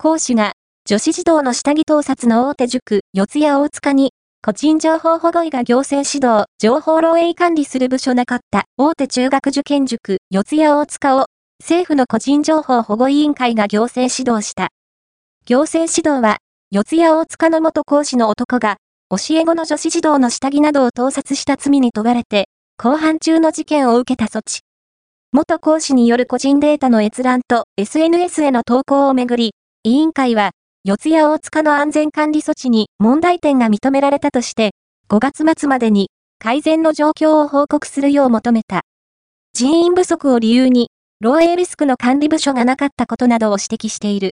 講師が、女子児童の下着盗撮の大手塾、四谷大塚に、個人情報保護医が行政指導、情報漏洩管理する部署なかった大手中学受験塾、四谷大塚を、政府の個人情報保護委員会が行政指導した。行政指導は、四谷大塚の元講師の男が、教え子の女子児童の下着などを盗撮した罪に問われて、公判中の事件を受けた措置。元講師による個人データの閲覧と SNS への投稿をめぐり、委員会は、四谷大塚の安全管理措置に問題点が認められたとして、5月末までに改善の状況を報告するよう求めた。人員不足を理由に、漏洩リスクの管理部署がなかったことなどを指摘している。